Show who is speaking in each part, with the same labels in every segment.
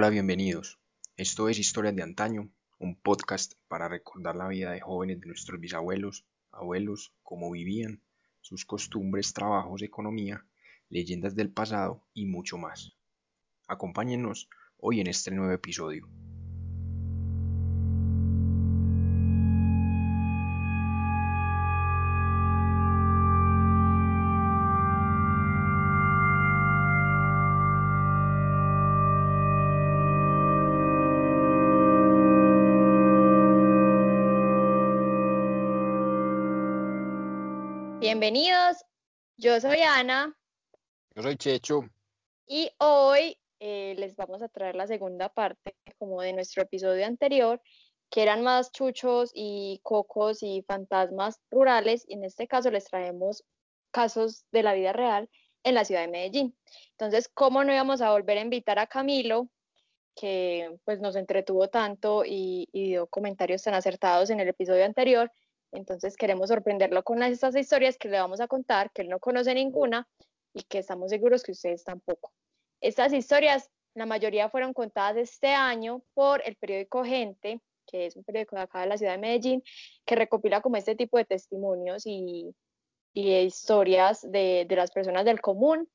Speaker 1: Hola, bienvenidos. Esto es Historias de Antaño, un podcast para recordar la vida de jóvenes de nuestros bisabuelos, abuelos, cómo vivían, sus costumbres, trabajos, economía, leyendas del pasado y mucho más. Acompáñenos hoy en este nuevo episodio.
Speaker 2: Bienvenidos, yo soy Ana
Speaker 1: Yo soy Checho.
Speaker 2: y hoy eh, les vamos a traer la segunda parte como de nuestro episodio anterior, que eran más chuchos y cocos y fantasmas rurales, y en este caso les traemos casos de la vida real en la ciudad de Medellín. Entonces, ¿cómo no íbamos a volver a invitar a Camilo, que pues nos entretuvo tanto y, y dio comentarios tan acertados en el episodio anterior? Entonces queremos sorprenderlo con estas historias que le vamos a contar, que él no conoce ninguna y que estamos seguros que ustedes tampoco. Estas historias, la mayoría fueron contadas este año por el periódico Gente, que es un periódico de acá de la ciudad de Medellín, que recopila como este tipo de testimonios y, y historias de, de las personas del común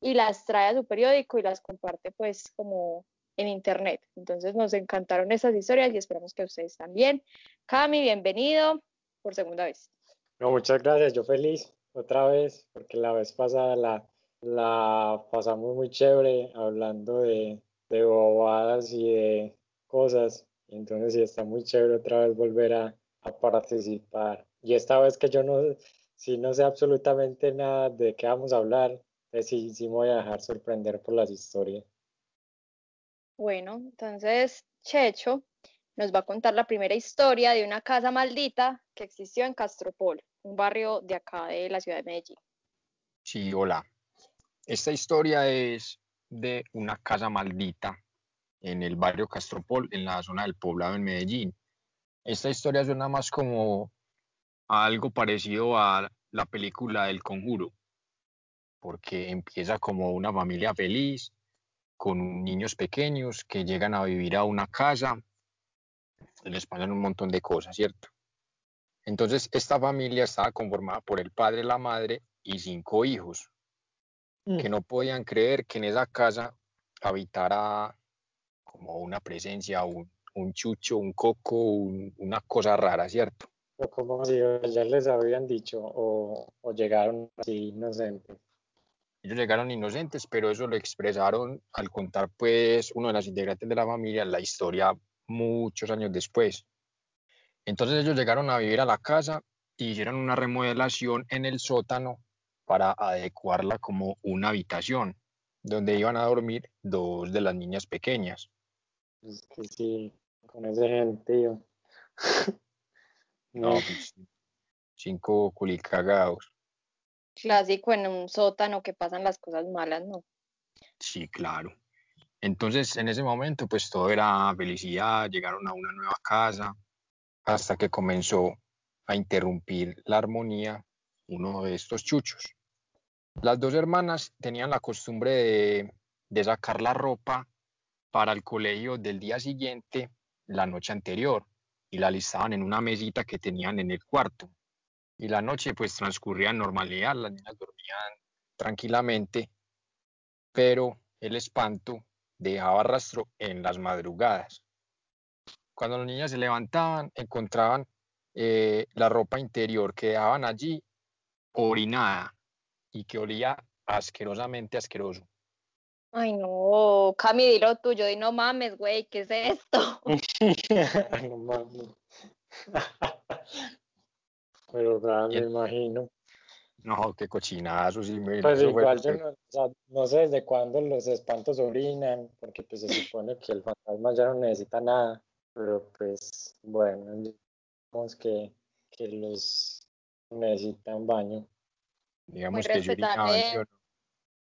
Speaker 2: y las trae a su periódico y las comparte pues como en internet. Entonces nos encantaron esas historias y esperamos que ustedes también. Cami, bienvenido por segunda vez.
Speaker 3: No, muchas gracias, yo feliz otra vez, porque la vez pasada la, la pasamos muy chévere hablando de, de bobadas y de cosas. Entonces sí está muy chévere otra vez volver a, a participar. Y esta vez que yo no, si no sé absolutamente nada de qué vamos a hablar, pues sí, sí me voy a dejar sorprender por las historias.
Speaker 2: Bueno, entonces Checho nos va a contar la primera historia de una casa maldita que existió en Castropol, un barrio de acá de la ciudad de Medellín.
Speaker 1: Sí, hola. Esta historia es de una casa maldita en el barrio Castropol, en la zona del poblado en Medellín. Esta historia suena más como algo parecido a la película del Conjuro, porque empieza como una familia feliz, con niños pequeños que llegan a vivir a una casa les pasan un montón de cosas, ¿cierto? Entonces, esta familia estaba conformada por el padre, la madre y cinco hijos, que no podían creer que en esa casa habitara como una presencia, un, un chucho, un coco, un- una cosa rara, ¿cierto?
Speaker 3: Como si ya les habían dicho o, o llegaron así inocentes.
Speaker 1: Ellos llegaron inocentes, pero eso lo expresaron al contar, pues, uno de los integrantes de la familia la historia muchos años después. Entonces ellos llegaron a vivir a la casa y hicieron una remodelación en el sótano para adecuarla como una habitación donde iban a dormir dos de las niñas pequeñas.
Speaker 3: Es que sí, con ese gentío.
Speaker 1: No, pues, cinco culicagados.
Speaker 2: Clásico en un sótano que pasan las cosas malas, ¿no?
Speaker 1: Sí, claro. Entonces, en ese momento, pues todo era felicidad, llegaron a una nueva casa, hasta que comenzó a interrumpir la armonía uno de estos chuchos. Las dos hermanas tenían la costumbre de, de sacar la ropa para el colegio del día siguiente, la noche anterior, y la listaban en una mesita que tenían en el cuarto. Y la noche pues transcurría en normalidad, las niñas dormían tranquilamente, pero el espanto dejaba rastro en las madrugadas. Cuando las niñas se levantaban, encontraban eh, la ropa interior que dejaban allí orinada y que olía asquerosamente asqueroso.
Speaker 2: Ay, no, Cami, dilo tuyo, di no mames, güey, ¿qué es esto?
Speaker 3: No mames. Pero
Speaker 1: Y
Speaker 3: me imagino.
Speaker 1: No, qué cochinazo, sí, me-
Speaker 3: Pues
Speaker 1: eso
Speaker 3: igual yo no, o sea, no sé desde cuándo los espantos orinan, porque pues se supone que el fantasma ya no necesita nada, pero pues bueno, digamos que, que los necesitan baño.
Speaker 1: digamos
Speaker 2: Muy
Speaker 1: que yo ¿sí
Speaker 2: respetable.
Speaker 1: no?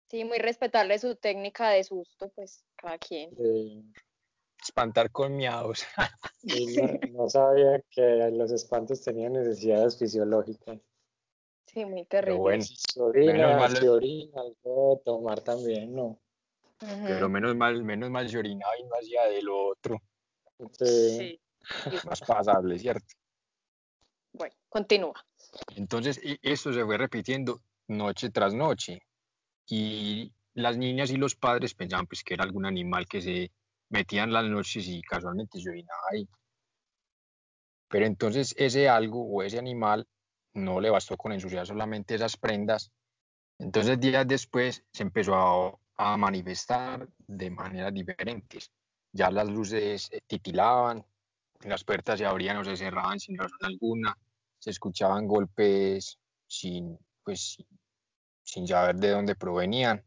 Speaker 2: Sí, muy respetable su técnica de susto, pues cada quien.
Speaker 1: Espantar con miados.
Speaker 3: no sabía que los espantos tenían necesidades fisiológicas.
Speaker 2: Sí, muy
Speaker 1: Pero
Speaker 2: terrible.
Speaker 1: bueno,
Speaker 3: Si se orina,
Speaker 1: menos mal-
Speaker 3: si orina, algo de tomar también, ¿no?
Speaker 1: Pero menos mal, menos mal se orinaba y no hacía de lo otro.
Speaker 3: Sí.
Speaker 1: Más pasable, ¿cierto?
Speaker 2: Bueno, continúa.
Speaker 1: Entonces, y esto se fue repitiendo noche tras noche. Y las niñas y los padres pensaban pues que era algún animal que se metía en las noches y casualmente se orinaba ahí. Pero entonces ese algo o ese animal no le bastó con ensuciar solamente esas prendas. Entonces días después se empezó a, manifestar de maneras diferentes. Ya las luces eh, titilaban, las puertas se abrían o se cerraban sin razón alguna, se escuchaban golpes sin, pues, sin saber de dónde provenían.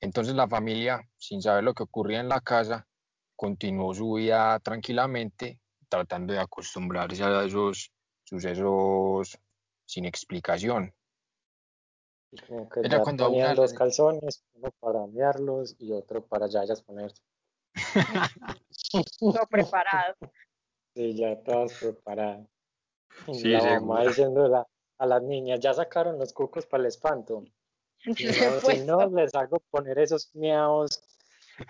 Speaker 1: Entonces la familia, sin saber lo que ocurría en la casa, continuó su vida tranquilamente, tratando de acostumbrarse a esos sucesos sin explicación.
Speaker 3: Como que ya
Speaker 1: cuando
Speaker 3: tenían
Speaker 1: una-
Speaker 3: dos calzones, uno para mearlos y otro para ya ponerse.
Speaker 2: Todo preparado.
Speaker 3: Sí, ya todas preparadas. Y
Speaker 1: Sí,
Speaker 3: la mamá diciéndole a, a las niñas, ya sacaron los cucos para el espanto. Si no, no, les hago poner esos miaos,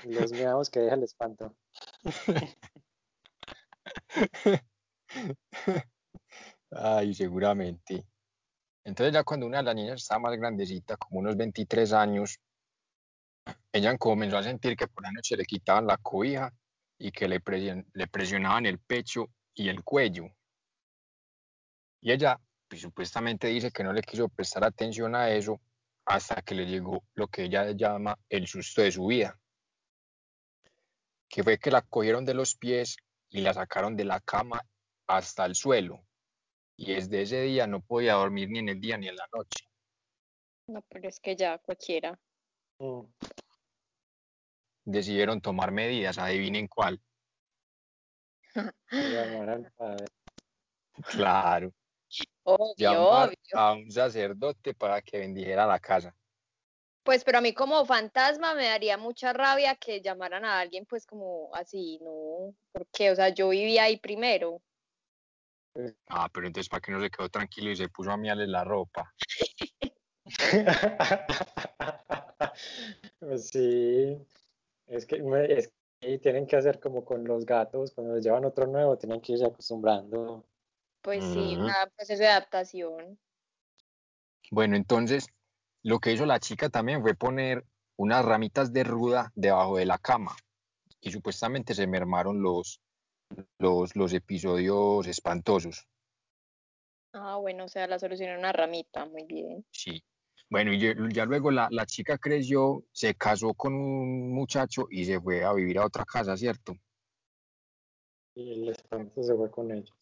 Speaker 3: los miaos que deja el espanto.
Speaker 1: Ay, seguramente. Entonces ya cuando una de las niñas estaba más grandecita, como unos 23 años, ella comenzó a sentir que por la noche le quitaban la cobija y que le, presion- le presionaban el pecho y el cuello. Y ella pues, supuestamente dice que no le quiso prestar atención a eso hasta que le llegó lo que ella llama el susto de su vida, que fue que la cogieron de los pies y la sacaron de la cama hasta el suelo. Y desde ese día no podía dormir ni en el día ni en la noche.
Speaker 2: No, pero es que ya cualquiera.
Speaker 3: Mm,
Speaker 1: Decidieron tomar medidas, adivinen cuál.
Speaker 3: llamar al padre.
Speaker 1: Claro,
Speaker 2: Obvio,
Speaker 1: llamar
Speaker 2: obvio.
Speaker 1: a un sacerdote para que bendijera la casa.
Speaker 2: Pues, pero a mí como fantasma me daría mucha rabia que llamaran a alguien pues como así, ¿no? Porque, o sea, yo vivía ahí primero.
Speaker 1: Ah, pero entonces, ¿para qué no se quedó tranquilo y se puso a miarle la ropa?
Speaker 3: Pues sí, es que, me- es que tienen que hacer como con los gatos, cuando les llevan otro nuevo, tienen que irse acostumbrando.
Speaker 2: Pues sí,
Speaker 1: Ujú.
Speaker 2: una proceso de adaptación.
Speaker 1: Bueno, entonces, lo que hizo la chica también fue poner unas ramitas de ruda debajo de la cama y supuestamente se mermaron los, los, los episodios espantosos.
Speaker 2: Ah, bueno, o sea, la solución era una ramita, muy bien.
Speaker 1: Sí. Bueno, y ya ya luego la, la chica creció, se casó con un muchacho y se fue a vivir a otra casa, ¿cierto?
Speaker 3: Y el espanto se fue con ellos.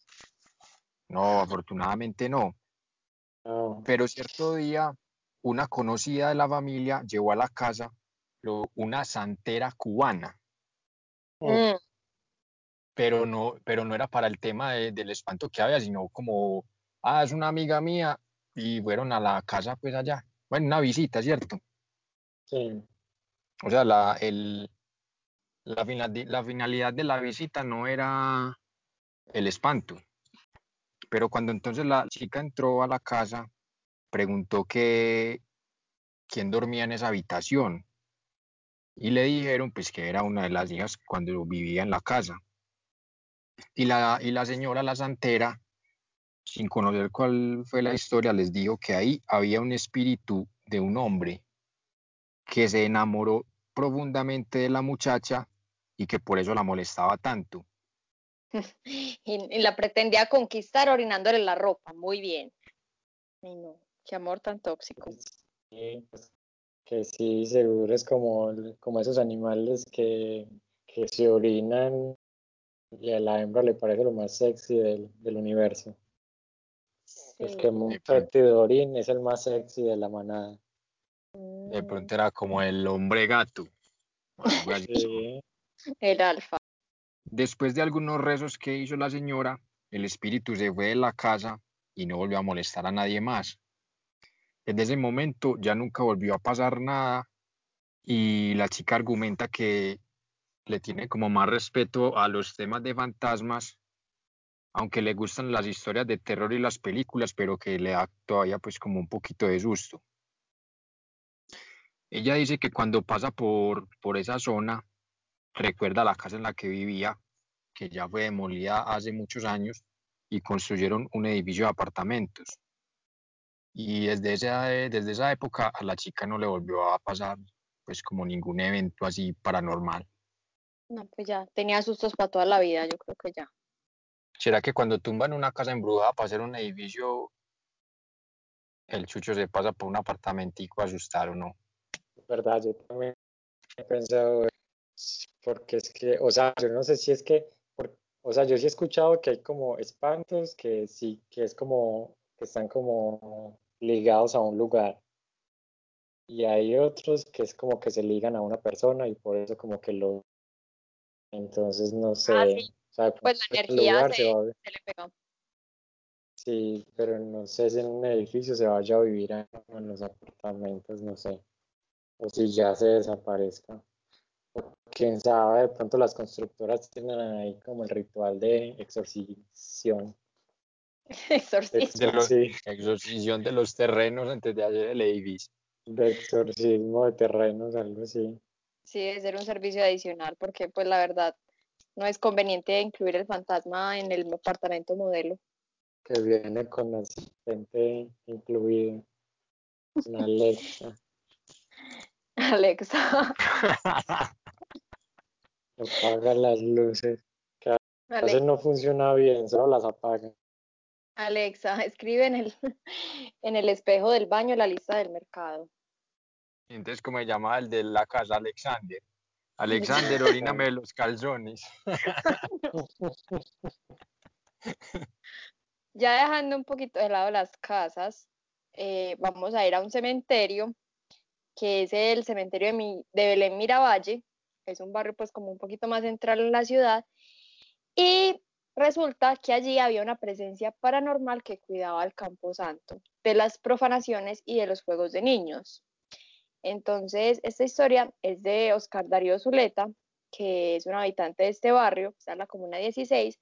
Speaker 1: No, afortunadamente no.
Speaker 3: No,
Speaker 1: Pero cierto día, una conocida de la familia llevó a la casa lo- una santera cubana,
Speaker 2: Mm,
Speaker 1: pero no, pero no era para el tema de- del espanto que había, sino como, ah, es una amiga mía y fueron a la casa pues allá. Bueno, una visita, ¿cierto?
Speaker 3: sí,
Speaker 1: O sea, la, el, la, finali- la finalidad de la visita no era el espanto. Pero cuando entonces la chica entró a la casa, preguntó que quién dormía en esa habitación. Y le dijeron pues que era una de las hijas cuando vivía en la casa. Y la, y la señora, la santera, sin conocer cuál fue la historia, les dijo que ahí había un espíritu de un hombre que se enamoró profundamente de la muchacha y que por eso la molestaba tanto.
Speaker 2: Y, y la pretendía conquistar orinándole la ropa, muy bien. Ay, no, qué amor tan tóxico.
Speaker 3: sí, pues, que sí, seguro es como, como esos animales que, que se orinan y a la hembra le parece lo más sexy del, del universo. Es que un orín es el más sexy de la manada.
Speaker 1: De
Speaker 2: Mm,
Speaker 1: pronto era como el hombre gato.
Speaker 3: Sí,
Speaker 2: el alfa.
Speaker 1: Después de algunos rezos que hizo la señora, el espíritu se fue de la casa y no volvió a molestar a nadie más. Desde ese momento ya nunca volvió a pasar nada y la chica argumenta que le tiene como más respeto a los temas de fantasmas, aunque le gustan las historias de terror y las películas, pero que le da todavía pues como un poquito de susto. Ella dice que cuando pasa por, por esa zona, recuerda la casa en la que vivía, que ya fue demolida hace muchos años, y construyeron un edificio de apartamentos. Y desde esa, desde esa época a la chica no le volvió a pasar pues como ningún evento así paranormal.
Speaker 2: No, pues ya, tenía sustos para toda la vida, yo creo que ya.
Speaker 1: ¿Será que cuando tumban una casa embrujada para hacer un edificio, el chucho se pasa por un apartamentico a asustar o no?
Speaker 3: verdad, yo también he pensado, porque es que, o sea, yo no sé si es que, o sea, yo sí he escuchado que hay como espantos que sí, que es como, que están como ligados a un lugar. Y hay otros que es como que se ligan a una persona y por eso como que lo... Entonces no sé.
Speaker 2: Ah, sí. pues la energía se, le pegó.
Speaker 3: Sí, pero no sé si en un edificio se vaya a vivir en los apartamentos, no sé. O si ya se desaparezca. quién sabe, de pronto las constructoras tienen ahí como el ritual de exorcización.
Speaker 2: Exorcismo.
Speaker 1: De Exorcización de los terrenos antes de hacer el edificio.
Speaker 3: De exorcismo de terrenos, algo así.
Speaker 2: Sí, debe ser un servicio adicional, porque pues la verdad no es conveniente incluir el fantasma en el apartamento modelo.
Speaker 3: Que viene con asistente incluido. Alexa.
Speaker 2: Alexa.
Speaker 3: Apaga las luces. Que a veces no funciona bien, solo las apaga.
Speaker 2: Alexa, escribe en el, en el espejo del baño la lista del mercado.
Speaker 1: Entonces, ¿cómo se llama el de la casa? Alexander. Alexander, oríname los calzones.
Speaker 2: ya dejando un poquito de lado las casas, eh, vamos a ir a un cementerio, que es el cementerio de, de Belén Miravalle, es un barrio pues como un poquito más central en la ciudad, y Resulta que allí había una presencia paranormal que cuidaba al campo santo, de las profanaciones y de los juegos de niños. Entonces, esta historia es de Oscar Darío Zuleta, que es un habitante de este barrio, está en la Comuna 16,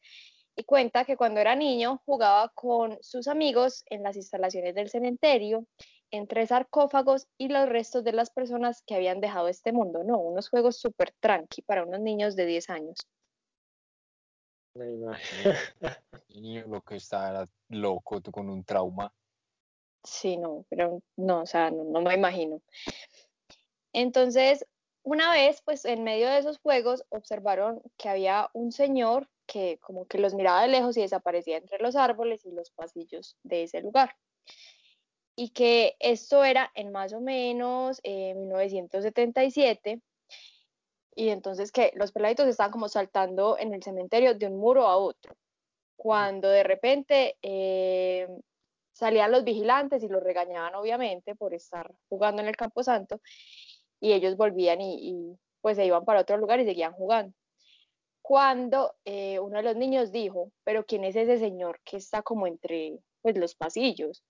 Speaker 2: y cuenta que cuando era niño jugaba con sus amigos en las instalaciones del cementerio, entre sarcófagos y los restos de las personas que habían dejado este mundo, ¿no? Unos juegos súper tranqui para unos niños de 10 años.
Speaker 3: Me imagino.
Speaker 1: niño lo que está loco con un trauma.
Speaker 2: Sí, no, pero no, o sea, no, me imagino. Entonces, una vez, pues en medio de esos juegos, observaron que había un señor que como que los miraba de lejos y desaparecía entre los árboles y los pasillos de ese lugar. Y que esto era en más o menos eh, 1977 y entonces que los peladitos estaban como saltando en el cementerio de un muro a otro, cuando de repente eh, salían los vigilantes y los regañaban obviamente por estar jugando en el Campo Santo y ellos volvían y, pues se iban para otro lugar y seguían jugando. Cuando eh, uno de los niños dijo, pero ¿quién es ese señor que está como entre pues, los pasillos?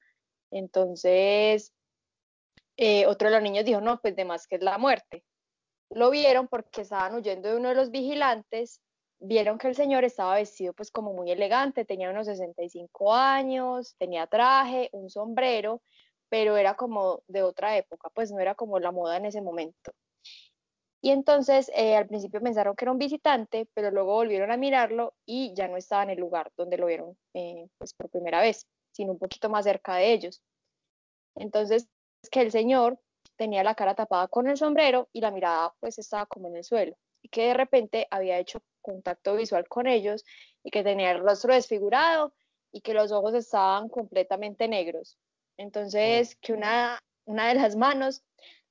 Speaker 2: Entonces, eh, otro de los niños dijo, no, pues de más que es la muerte lo vieron porque estaban huyendo de uno de los vigilantes, vieron que el señor estaba vestido pues como muy elegante, tenía unos 65 años, tenía traje, un sombrero, pero era como de otra época, pues no era como la moda en ese momento. Y entonces eh, al principio pensaron que era un visitante, pero luego volvieron a mirarlo y ya no estaba en el lugar donde lo vieron eh, pues por primera vez, sino un poquito más cerca de ellos. Entonces, que el señor tenía la cara tapada con el sombrero y la mirada pues estaba como en el suelo y que de repente había hecho contacto visual con ellos y que tenía el rostro desfigurado y que los ojos estaban completamente negros. Entonces, que una, una de las manos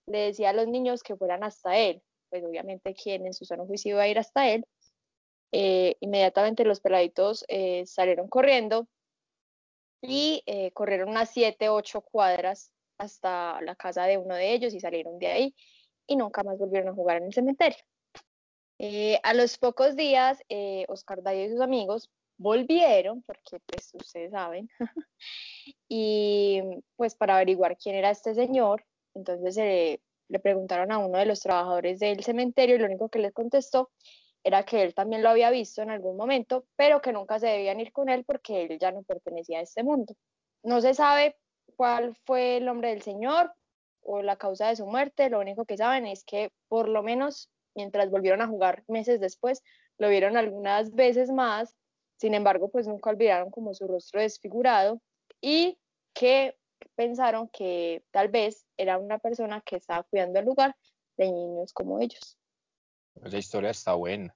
Speaker 2: le decía a los niños que fueran hasta él, pues obviamente quien en su sano juicio iba a ir hasta él. Eh, inmediatamente los peladitos eh, salieron corriendo y eh, corrieron unas siete, ocho cuadras hasta la casa de uno de ellos y salieron de ahí y nunca más volvieron a jugar en el cementerio. Eh, a los pocos días, eh, Oscar Dayo y sus amigos volvieron, porque pues ustedes saben, y pues para averiguar quién era este señor, entonces eh, le preguntaron a uno de los trabajadores del cementerio y lo único que les contestó era que él también lo había visto en algún momento, pero que nunca se debían ir con él porque él ya no pertenecía a este mundo. No se sabe cuál fue el nombre del señor, o la causa de su muerte, lo único que saben es que por lo menos mientras volvieron a jugar meses después, lo vieron algunas veces más, sin embargo, pues nunca olvidaron como su rostro desfigurado y que pensaron que tal vez era una persona que estaba cuidando el lugar de niños como ellos.
Speaker 1: Esa historia está buena,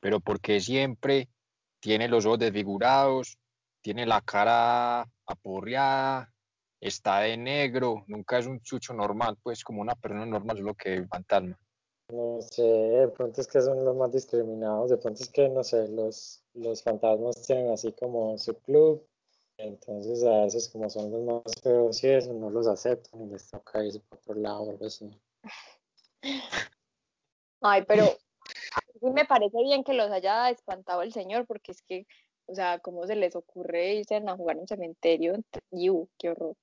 Speaker 1: pero porque siempre tiene los ojos desfigurados, tiene la cara aporreada, está de negro, nunca es un chucho normal, pues como una persona normal, solo que fantasma.
Speaker 3: No sé, de pronto es que son los más discriminados, de pronto es que, no sé, los, los fantasmas tienen así como su club, entonces a veces como son los más feos y eso, no los aceptan y les toca irse por otro lado o algo así.
Speaker 2: Ay, pero sí me parece bien que los haya espantado el señor, porque es que, o sea, ¿cómo se les ocurre irse a jugar en un cementerio? ¡Yu! ¡Qué horror!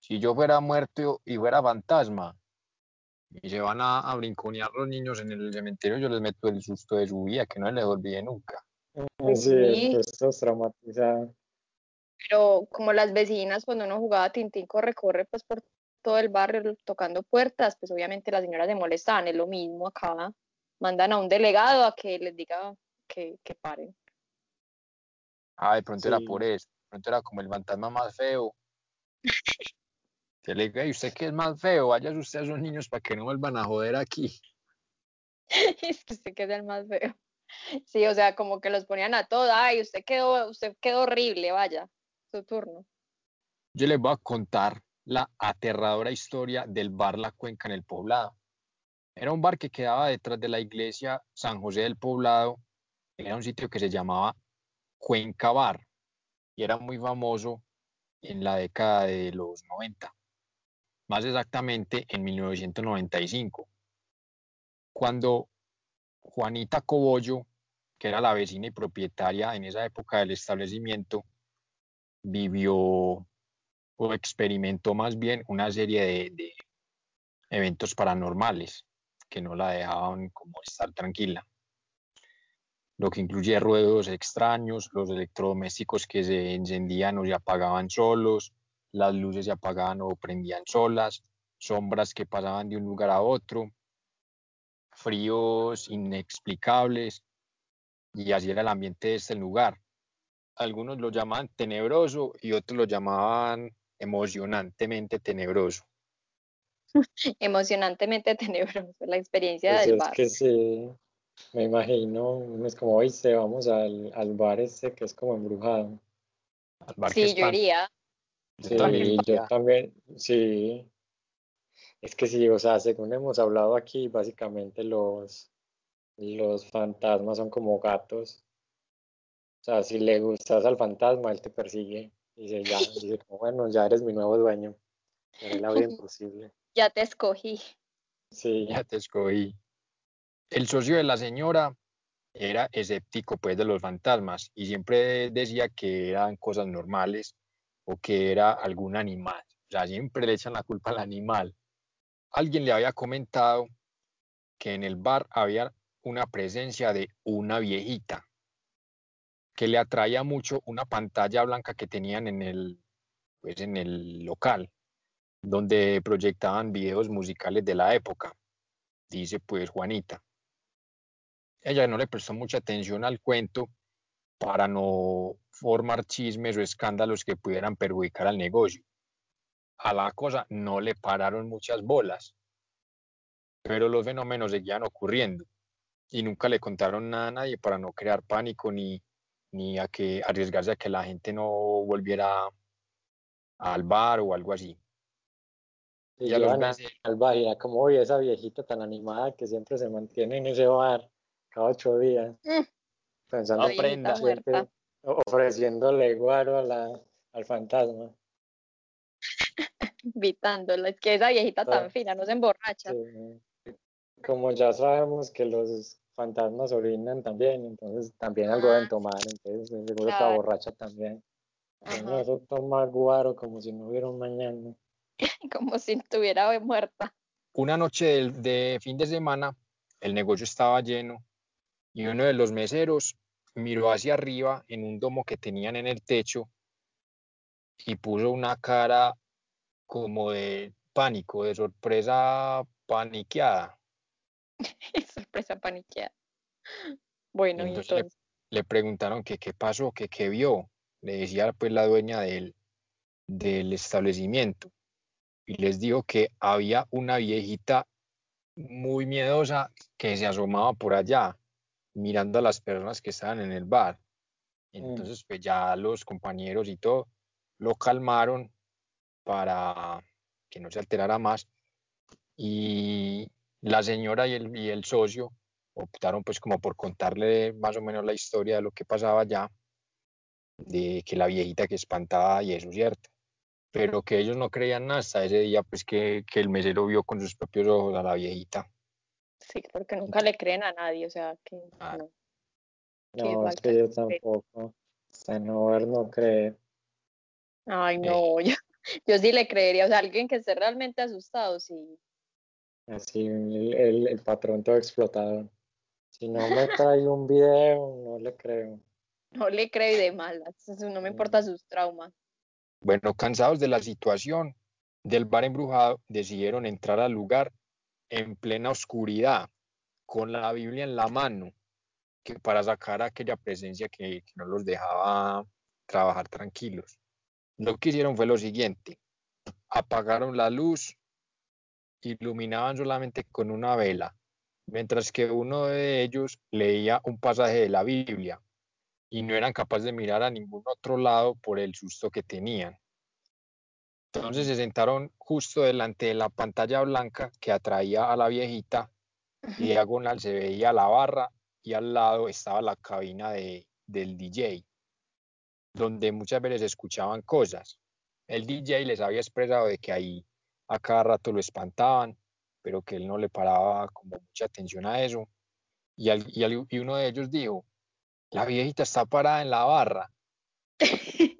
Speaker 1: Si yo fuera muerto y fuera fantasma, y se van a, a brinconear los niños en el cementerio, yo les meto el susto de su vida, que no les olvide nunca.
Speaker 2: Pues
Speaker 3: sí,
Speaker 2: sí.
Speaker 3: estos traumatizados.
Speaker 2: Pero como las vecinas, cuando uno jugaba Tintín corre, corre, pues por todo el barrio tocando puertas, pues obviamente las señoras se molestaban, es lo mismo acá. Mandan a un delegado a que les diga que, que paren.
Speaker 1: Ah, de pronto era por eso, de pronto era como el fantasma más feo. Que le diga, "Ey, ¿usted qué es más feo? Vaya usted a esos niños para que no vuelvan a joder aquí.
Speaker 2: es que usted queda el más feo. Sí, o sea, como que los ponían a todos, ay, usted quedó, usted quedó horrible, vaya, su turno.
Speaker 1: Yo les voy a contar la aterradora historia del bar La Cuenca en el Poblado. Era un bar que quedaba detrás de la iglesia San José del Poblado. Era un sitio que se llamaba Cuenca Bar y era muy famoso en la década de los 90, más exactamente en 1995, cuando Juanita Cobollo, que era la vecina y propietaria en esa época del establecimiento, vivió o experimentó más bien una serie de, eventos paranormales que no la dejaban como estar tranquila. Lo que incluye ruedos extraños, los electrodomésticos que se encendían o se apagaban solos, las luces se apagaban o prendían solas, sombras que pasaban de un lugar a otro, fríos inexplicables, y así era el ambiente de este lugar. Algunos lo llamaban tenebroso y otros lo llamaban emocionantemente tenebroso.
Speaker 2: Emocionantemente tenebroso la experiencia
Speaker 3: Pues
Speaker 2: del
Speaker 3: es
Speaker 2: bar.
Speaker 3: que sí, me imagino, es como, oíste, vamos al, al bar este que es como embrujado.
Speaker 1: Al bar que
Speaker 2: Sí, yo iría.
Speaker 3: Sí, yo también, sí. Es que sí, o sea, según hemos hablado aquí, básicamente los, los fantasmas son como gatos. O sea, si le gustas al fantasma, él te persigue. Dice, ya, dice, como, bueno, ya eres mi nuevo dueño. Haré la vida imposible.
Speaker 2: Ya te escogí.
Speaker 3: Sí,
Speaker 1: Ya te escogí. El socio de la señora era escéptico pues de los fantasmas y siempre decía que eran cosas normales o que era algún animal. O sea, siempre le echan la culpa al animal. Alguien le había comentado que en el bar había una presencia de una viejita que le atraía mucho una pantalla blanca que tenían en el, pues, en el local, donde proyectaban videos musicales de la época, dice pues Juanita. Ella no le prestó mucha atención al cuento para no formar chismes o escándalos que pudieran perjudicar al negocio. A la cosa no le pararon muchas bolas, pero los fenómenos seguían ocurriendo y nunca le contaron nada a nadie para no crear pánico ni, ni a que arriesgarse a que la gente no volviera al bar o algo así.
Speaker 3: y
Speaker 1: Y a los meses,
Speaker 3: al bar y era como, oye, esa viejita tan animada que siempre se mantiene en ese bar cada ocho días.
Speaker 2: Mm.
Speaker 3: Pensando
Speaker 2: La viejita
Speaker 1: Aprenda.
Speaker 3: Ofreciéndole guaro a la, al fantasma.
Speaker 2: Invitándola. Es que esa viejita
Speaker 3: Ah.
Speaker 2: tan fina no se emborracha.
Speaker 3: Sí. Como ya sabemos que los fantasmas orinan también, entonces también algo
Speaker 2: Ah.
Speaker 3: deben tomar, entonces seguro
Speaker 2: Claro.
Speaker 3: borracha también. Bueno, eso toma guaro como si no hubiera un mañana.
Speaker 2: Como si estuviera muerta.
Speaker 1: una noche del- de fin de semana, el negocio estaba lleno y uno de los meseros miró hacia arriba en un domo que tenían en el techo y puso una cara como de pánico, de sorpresa paniqueada.
Speaker 2: sorpresa paniqueada. Bueno, entonces,
Speaker 1: Le, preguntaron que qué pasó, que qué vio. Le decía pues la dueña del, del establecimiento y les dijo que había una viejita muy miedosa que se asomaba por allá mirando a las personas que estaban en el bar. Mm. Entonces, pues ya los compañeros y todo lo calmaron para que no se alterara más. Y la señora y el, y el socio optaron pues como por contarle más o menos la historia de lo que pasaba allá, de que la viejita que espantaba y eso es cierto, pero que ellos no creían nada hasta ese día pues que, que el mesero vio con sus propios ojos a la viejita.
Speaker 2: Sí, porque nunca le creen a nadie, o sea, que
Speaker 3: ah. no. No, es que yo tampoco. O no ver, no creer.
Speaker 2: Ay, no, yo, yo sí le creería, o sea, alguien que esté realmente asustado, sí.
Speaker 3: Así, el, el, patrón todo explotado. Si no me trae un video, no le creo.
Speaker 2: No le creo y de malas, no me importa mm. sus traumas.
Speaker 1: Bueno, cansados de la situación del bar embrujado, decidieron entrar al lugar en plena oscuridad, con la Biblia en la mano, que para sacar aquella presencia que, no los dejaba trabajar tranquilos. Lo que hicieron fue lo siguiente, apagaron la luz, iluminaban solamente con una vela, mientras que uno de ellos leía un pasaje de la Biblia y no eran capaces de mirar a ningún otro lado por el susto que tenían. Entonces se sentaron justo delante de la pantalla blanca que atraía a la viejita y diagonal se veía la barra y al lado estaba la cabina de, del DJ, donde muchas veces escuchaban cosas. El DJ les había expresado de que ahí a cada rato lo espantaban, pero que él no le paraba como mucha atención a eso. Y, y uno de ellos dijo, la viejita está parada en la barra.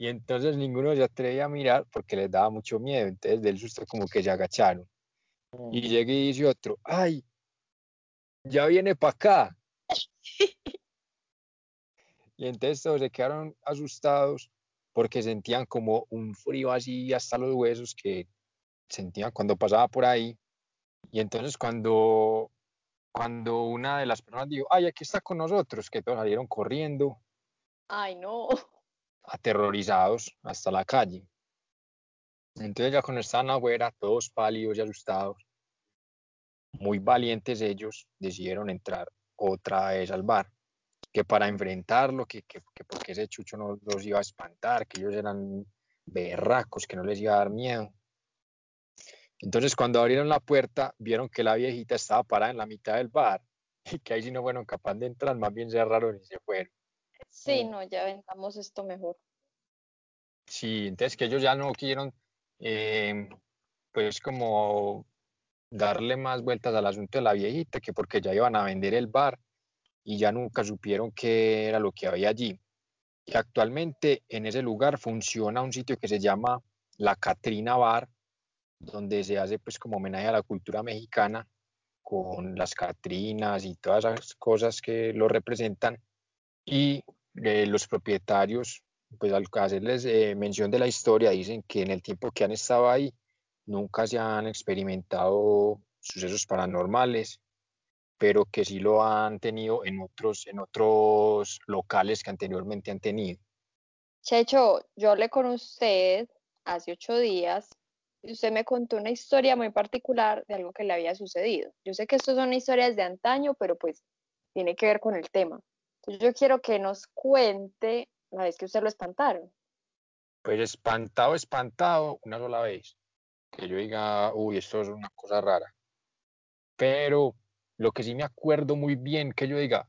Speaker 1: Y entonces ninguno se atrevía a mirar porque les daba mucho miedo. Entonces del susto como que se agacharon. Y llega y dice otro, ay, ya viene para acá. y entonces todos se quedaron asustados porque sentían como un frío así hasta los huesos que sentían cuando pasaba por ahí. Y entonces cuando, cuando una de las personas dijo, ay, aquí está con nosotros, que todos salieron corriendo.
Speaker 2: Ay, no
Speaker 1: aterrorizados hasta la calle. Entonces ya cuando estaban afuera, todos pálidos y asustados, muy valientes ellos, decidieron entrar otra vez al bar, que para enfrentarlo, que, que, que porque ese chucho no los iba a espantar, que ellos eran berracos, que no les iba a dar miedo. Entonces cuando abrieron la puerta, vieron que la viejita estaba parada en la mitad del bar y que ahí sí no fueron capaces de entrar, más bien cerraron y se fueron.
Speaker 2: Sí, no, ya vendamos esto mejor.
Speaker 1: Sí, entonces que ellos ya no quieren, eh, pues como darle más vueltas al asunto de la viejita, que porque ya iban a vender el bar y ya nunca supieron qué era lo que había allí. Y actualmente en ese lugar funciona un sitio que se llama La Catrina Bar, donde se hace pues como homenaje a la cultura mexicana con las Catrinas y todas esas cosas que lo representan. Y los propietarios, pues al hacerles eh, mención de la historia, dicen que en el tiempo que han estado ahí nunca se han experimentado sucesos paranormales, pero que sí lo han tenido en otros, en otros locales que anteriormente han tenido.
Speaker 2: Checho, yo hablé con hace ocho días y usted me contó una historia muy particular de algo que le había sucedido. Yo sé que estas son historias de antaño, pero pues tiene que ver con el tema yo quiero que nos cuente la vez que usted lo espantaron.
Speaker 1: Pues espantado, espantado, una sola vez. Que yo diga, uy, esto es una cosa rara. Pero lo que sí me acuerdo muy bien que yo diga,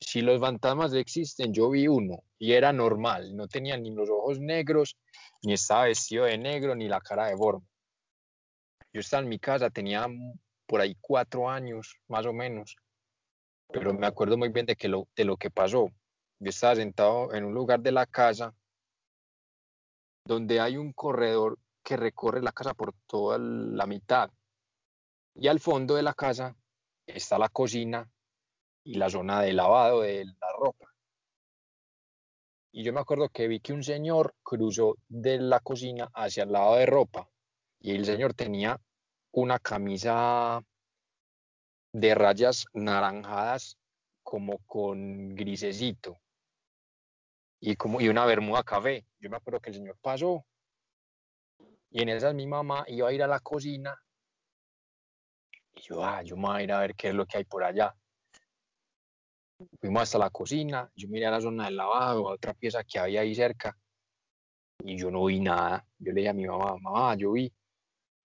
Speaker 1: si los fantasmas existen, yo vi uno y era normal, no tenía ni los ojos negros, ni estaba vestido de negro, ni la cara de forma. Yo estaba en mi casa, tenía por ahí cuatro años, más o menos, pero me acuerdo muy bien de, que lo, de lo que pasó. Yo estaba sentado en un lugar de la casa donde hay un corredor que recorre la casa por toda la mitad. Y al fondo de la casa está la cocina y la zona de lavado de la ropa. Y yo me acuerdo que vi que un señor cruzó de la cocina hacia el lado de ropa y el señor tenía una camisa de rayas naranjadas como con grisecito y como y una bermuda café. Yo me acuerdo que el señor pasó y en esas mi mamá iba a ir a la cocina y yo, ah, yo me voy a ir a ver qué es lo que hay por allá. Fuimos hasta la cocina, yo miré a la zona del lavado, a otra pieza que había ahí cerca y yo no vi nada. Yo le dije a mi mamá, mamá, yo vi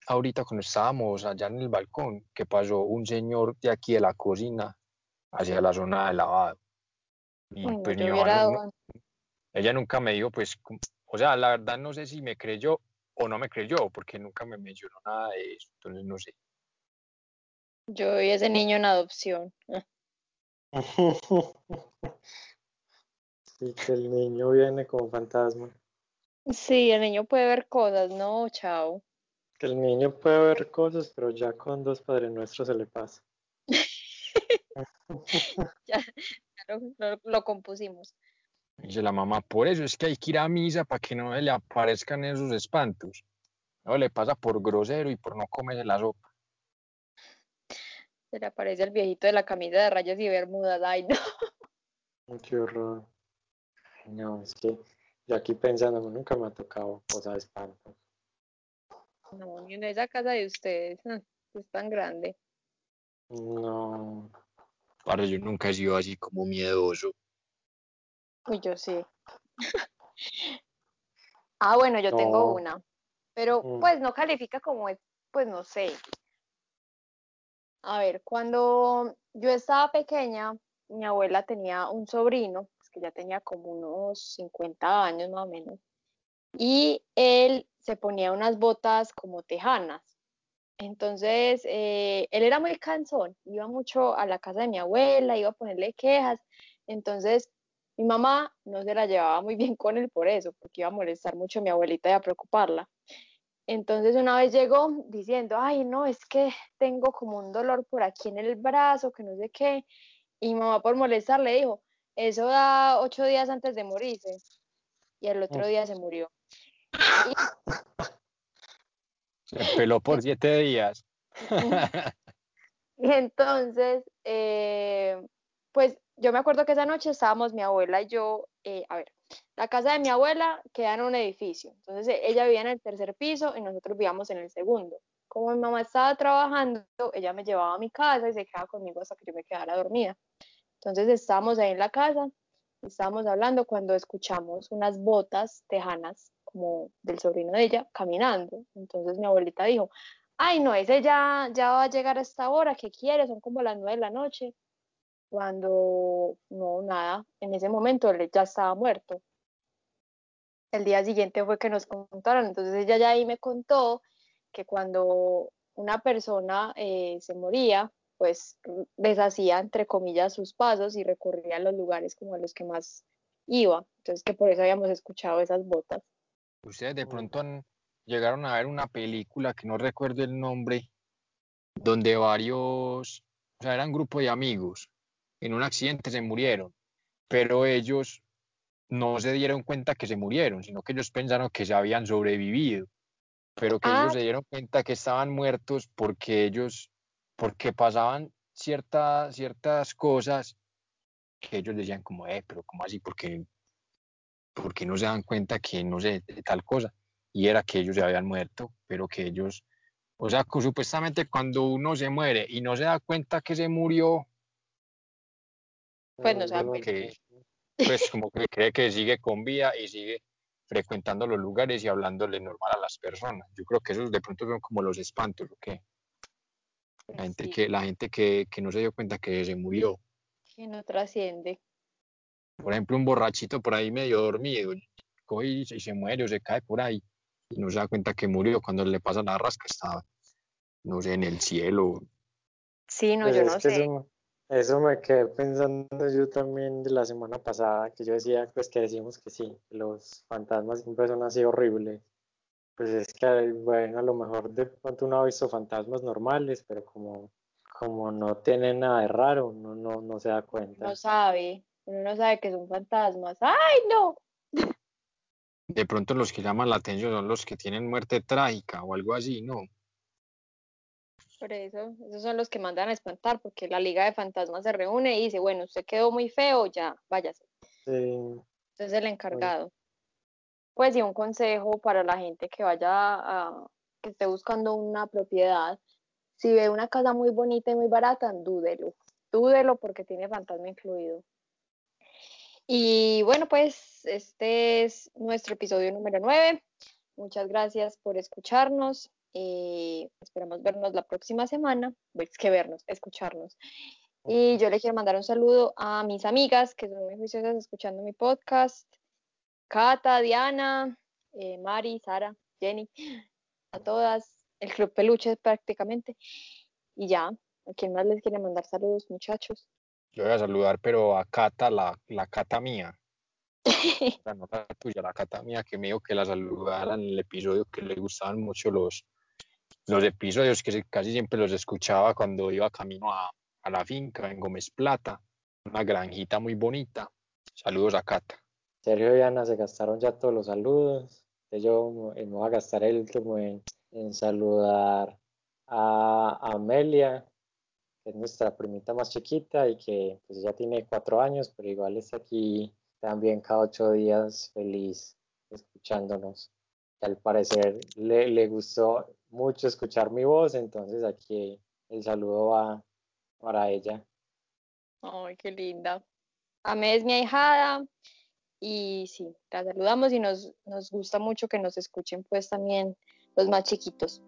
Speaker 1: ahorita cuando estábamos allá en el balcón que pasó un señor de aquí de la cocina hacia la zona del lavado. Y
Speaker 2: Uy,
Speaker 1: pues mi ella nunca me dijo, pues, o sea, la verdad no sé si me creyó o no me creyó, porque nunca me mencionó nada de eso, entonces no sé.
Speaker 2: yo vi ese niño en adopción.
Speaker 3: Sí, que el niño viene como fantasma.
Speaker 2: Sí, el niño puede ver cosas, no, chao.
Speaker 3: Que el niño puede ver cosas, pero ya con dos Padres Nuestros se le pasa.
Speaker 2: Ya, ya lo, lo- lo compusimos.
Speaker 1: Dice la mamá, por eso es que hay que ir a misa para que no se le aparezcan esos espantos. No le pasa por grosero y por no comerse la sopa.
Speaker 2: Se le aparece el viejito de la camisa de rayas y bermudas. Ay, no.
Speaker 3: Qué horror. No, es que yo aquí pensando, nunca me ha tocado cosa de espanto.
Speaker 2: No, ni en esa casa de ustedes. Es tan grande.
Speaker 3: No,
Speaker 1: Para yo nunca he sido así como miedoso.
Speaker 2: Uy, yo sí. Ah, bueno, yo tengo una. Pero
Speaker 3: Mm.
Speaker 2: pues no califica como, es- pues no sé. A ver, cuando yo estaba pequeña, mi abuela tenía un sobrino, pues, que ya tenía como unos 50 años más o menos, y él se ponía unas botas como tejanas. Entonces, eh, él era muy cansón, iba mucho a la casa de mi abuela, iba a ponerle quejas. Entonces, mi mamá no se la llevaba muy bien con él por eso, porque iba a molestar mucho a mi abuelita y a preocuparla. Entonces, una vez llegó diciendo, ay, no, es que tengo como un dolor por aquí en el brazo, que no sé qué. Y mi mamá por molestar le dijo, eso da ocho días antes de morirse. Y el otro día se murió.
Speaker 1: Se peló por siete días.
Speaker 2: Y entonces, eh, pues yo me acuerdo que esa noche estábamos mi abuela y yo, eh, a ver, la casa de mi abuela queda en un edificio, entonces eh, ella vivía en el tercer piso y nosotros vivíamos en el segundo. Como mi mamá estaba trabajando, ella me llevaba a mi casa y se quedaba conmigo hasta que yo me quedara dormida. Entonces estábamos ahí en la casa, estábamos hablando cuando escuchamos unas botas tejanas como del sobrino de ella caminando. Entonces mi abuelita dijo, ay no, ese ya, ya va a llegar a esta hora, ¿qué quiere? Son como las nueve de la noche. Cuando no, nada, en ese momento él ya estaba muerto. El día siguiente fue que nos contaron, entonces ella ya ahí me contó que cuando una persona eh, se moría, pues deshacía entre comillas sus pasos y recorría los lugares como a los que más iba. Entonces que por eso habíamos escuchado esas botas.
Speaker 1: Ustedes de
Speaker 3: Mm.
Speaker 1: pronto han- llegaron a ver una película que no recuerdo el nombre, donde varios, o sea, eran un grupo de amigos, en un accidente se murieron, pero ellos no se dieron cuenta que se murieron, sino que ellos pensaron que se habían sobrevivido, pero que
Speaker 2: Ah.
Speaker 1: ellos se dieron cuenta que estaban muertos porque ellos, porque pasaban cierta, ciertas cosas que ellos decían como, eh, pero ¿cómo así? Porque porque no se dan cuenta que no sé, de tal cosa, y era que ellos se habían muerto, pero que ellos, o sea, que supuestamente cuando uno se muere y no se da cuenta que se murió,
Speaker 2: Pues no
Speaker 3: yo
Speaker 2: se
Speaker 1: que pues como que cree que sigue con vida y sigue frecuentando los lugares y hablándole normal a las personas. Yo creo que esos de pronto son como los espantos, ¿o qué? La gente,
Speaker 2: Sí,
Speaker 1: que, la gente que, que no se dio cuenta que se murió.
Speaker 2: que no trasciende.
Speaker 1: Por ejemplo, un borrachito por ahí medio dormido, coge y se, y se muere o se cae por ahí y no se da cuenta que murió cuando le pasa la rasca, estaba, no sé, en el cielo.
Speaker 2: Sí, no,
Speaker 3: Pues
Speaker 2: yo
Speaker 3: es
Speaker 2: no sé.
Speaker 3: Eso, eso me quedé pensando yo también de la semana pasada, que yo decía, pues que decimos que sí, que los fantasmas siempre son así horribles. Pues es que, bueno, a lo mejor de pronto uno ha visto fantasmas normales, pero como, como no tienen nada de raro, uno no, no se da cuenta.
Speaker 2: No sabe. Uno no sabe que son fantasmas. ¡Ay, no!
Speaker 1: De pronto los que llaman la atención son los que tienen muerte trágica o algo así, ¿no?
Speaker 2: Por eso, esos son los que mandan a espantar, porque la Liga de Fantasmas se reúne y dice, bueno, usted quedó muy feo, ya, váyase.
Speaker 3: Sí,
Speaker 2: Entonces el encargado. Pues y un consejo para la gente que vaya a, que esté buscando una propiedad. Si ve una casa muy bonita y muy barata, dúdelo. Dúdelo porque tiene fantasma incluido. Y bueno, pues este es nuestro episodio número 9. Muchas gracias por escucharnos. Eh, esperamos vernos la próxima semana. Pues que vernos, escucharnos. Y yo le quiero mandar un saludo a mis amigas que son muy juiciosas escuchando mi podcast. Cata, Diana, eh, Mari, Sara, Jenny, a todas, el Club Peluche prácticamente. Y ya, ¿a quién más les quiere mandar saludos, muchachos?
Speaker 1: Yo voy a saludar, pero a Cata, la, la Cata mía. La no la tuya, la Cata mía, que me dijo que la saludara en el episodio, que le gustaban mucho los, los episodios, que casi siempre los escuchaba cuando iba camino a, a la finca en Gómez Plata, una granjita muy bonita. Saludos a Cata.
Speaker 3: Sergio y Ana se gastaron ya todos los saludos. Yo me voy a gastar el último en, en saludar a Amelia, que es nuestra primita más chiquita y que pues ya tiene cuatro años, pero igual está aquí también cada ocho días feliz escuchándonos. Que al parecer le, le gustó mucho escuchar mi voz, entonces aquí el saludo va para ella.
Speaker 2: Ay, qué linda. Amé es mi ahijada. Y sí, la saludamos y nos, nos gusta mucho que nos escuchen pues también los más chiquitos.